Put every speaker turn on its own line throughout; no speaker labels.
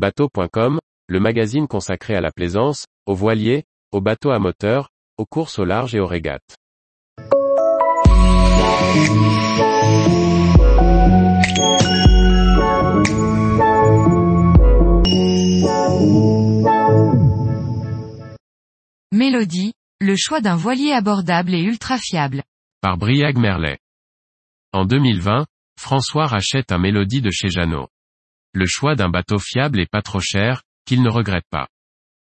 Bateau.com, le magazine consacré à la plaisance, aux voiliers, aux bateaux à moteur, aux courses au large et aux régates.
Mélodie, le choix d'un voilier abordable et ultra fiable.
Par Briag Merlet. En 2020, François rachète un Mélodie de chez Jeannot. Le choix d'un bateau fiable et pas trop cher, qu'il ne regrette pas.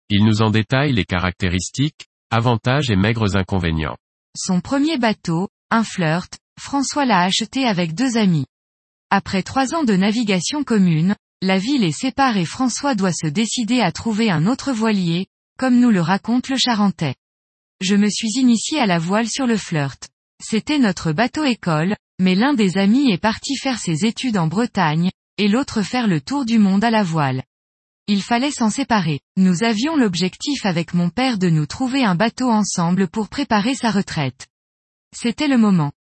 Il nous en détaille les caractéristiques, avantages et maigres inconvénients.
Son premier bateau, un flirt, François l'a acheté avec deux amis. Après trois ans de navigation commune, la vie les sépare et François doit se décider à trouver un autre voilier, comme nous le raconte le Charentais. Je me suis initié à la voile sur le flirt. C'était notre bateau école, mais l'un des amis est parti faire ses études en Bretagne, et l'autre faire le tour du monde à la voile. Il fallait s'en séparer. Nous avions l'objectif avec mon père de nous trouver un bateau ensemble pour préparer sa retraite. C'était le moment.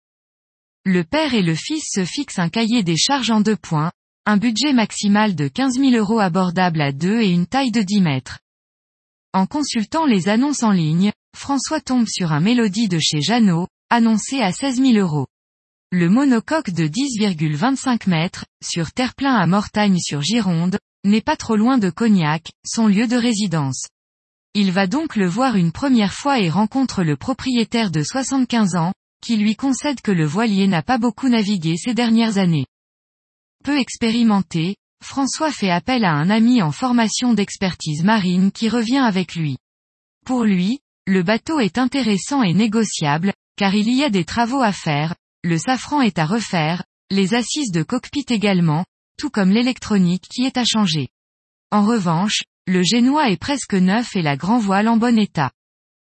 Le père et le fils se fixent un cahier des charges en deux points, un budget maximal de 15 000 euros abordable à deux et une taille de 10 mètres. En consultant les annonces en ligne, François tombe sur un mélodie de chez Jeannot, annoncé à 16 000 euros. Le monocoque de 10,25 mètres, sur terre-plein à Mortagne sur Gironde, n'est pas trop loin de Cognac, son lieu de résidence. Il va donc le voir une première fois et rencontre le propriétaire de 75 ans, qui lui concède que le voilier n'a pas beaucoup navigué ces dernières années. Peu expérimenté, François fait appel à un ami en formation d'expertise marine qui revient avec lui. Pour lui, le bateau est intéressant et négociable, car il y a des travaux à faire, le safran est à refaire, les assises de cockpit également, tout comme l'électronique qui est à changer. En revanche, le génois est presque neuf et la grand voile en bon état.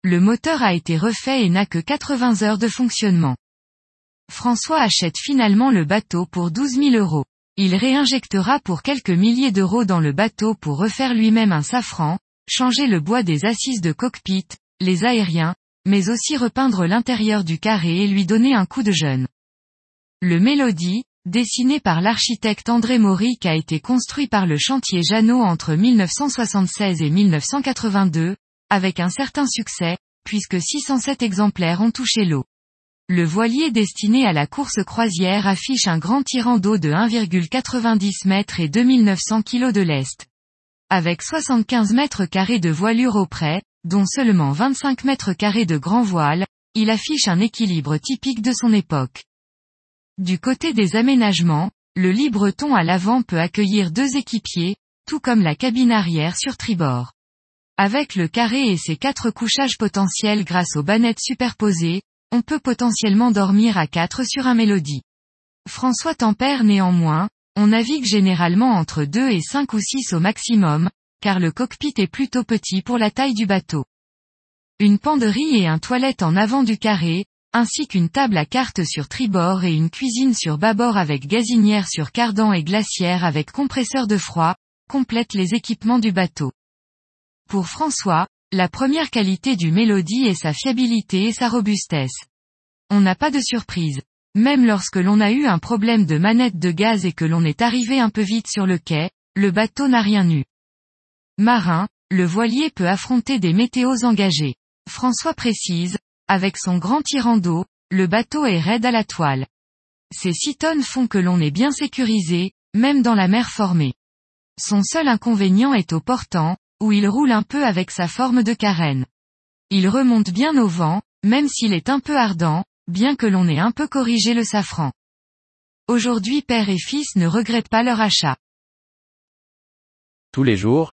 Le moteur a été refait et n'a que 80 heures de fonctionnement. François achète finalement le bateau pour 12 000 euros. Il réinjectera pour quelques milliers d'euros dans le bateau pour refaire lui-même un safran, changer le bois des assises de cockpit, les aériens, mais aussi repeindre l'intérieur du carré et lui donner un coup de jeune. Le Mélodie, dessiné par l'architecte André Mauric a été construit par le chantier Jeannot entre 1976 et 1982, avec un certain succès, puisque 607 exemplaires ont touché l'eau. Le voilier destiné à la course croisière affiche un grand tirant d'eau de 1,90 mètres et 2900 kg de lest. Avec 75 mètres carrés de voilure au près, dont seulement 25 mètres carrés de grand voile, il affiche un équilibre typique de son époque. Du côté des aménagements, le libreton à l'avant peut accueillir deux équipiers, tout comme la cabine arrière sur tribord. Avec le carré et ses quatre couchages potentiels grâce aux bannettes superposées, on peut potentiellement dormir à 4 sur un mélodie. François tempère néanmoins, on navigue généralement entre 2 et 5 ou 6 au maximum, car le cockpit est plutôt petit pour la taille du bateau. Une penderie et un toilette en avant du carré, ainsi qu'une table à cartes sur tribord et une cuisine sur bâbord avec gazinière sur cardan et glacière avec compresseur de froid, complètent les équipements du bateau. Pour François, la première qualité du Mélodie est sa fiabilité et sa robustesse. On n'a pas de surprise. Même lorsque l'on a eu un problème de manette de gaz et que l'on est arrivé un peu vite sur le quai, le bateau n'a rien eu. Marin, le voilier peut affronter des météos engagés. François précise, avec son grand tirant d'eau, le bateau est raide à la toile. Ces 6 tonnes font que l'on est bien sécurisé, même dans la mer formée. Son seul inconvénient est au portant, où il roule un peu avec sa forme de carène. Il remonte bien au vent, même s'il est un peu ardent, bien que l'on ait un peu corrigé le safran. Aujourd'hui père et fils ne regrettent pas leur achat.
Tous les jours,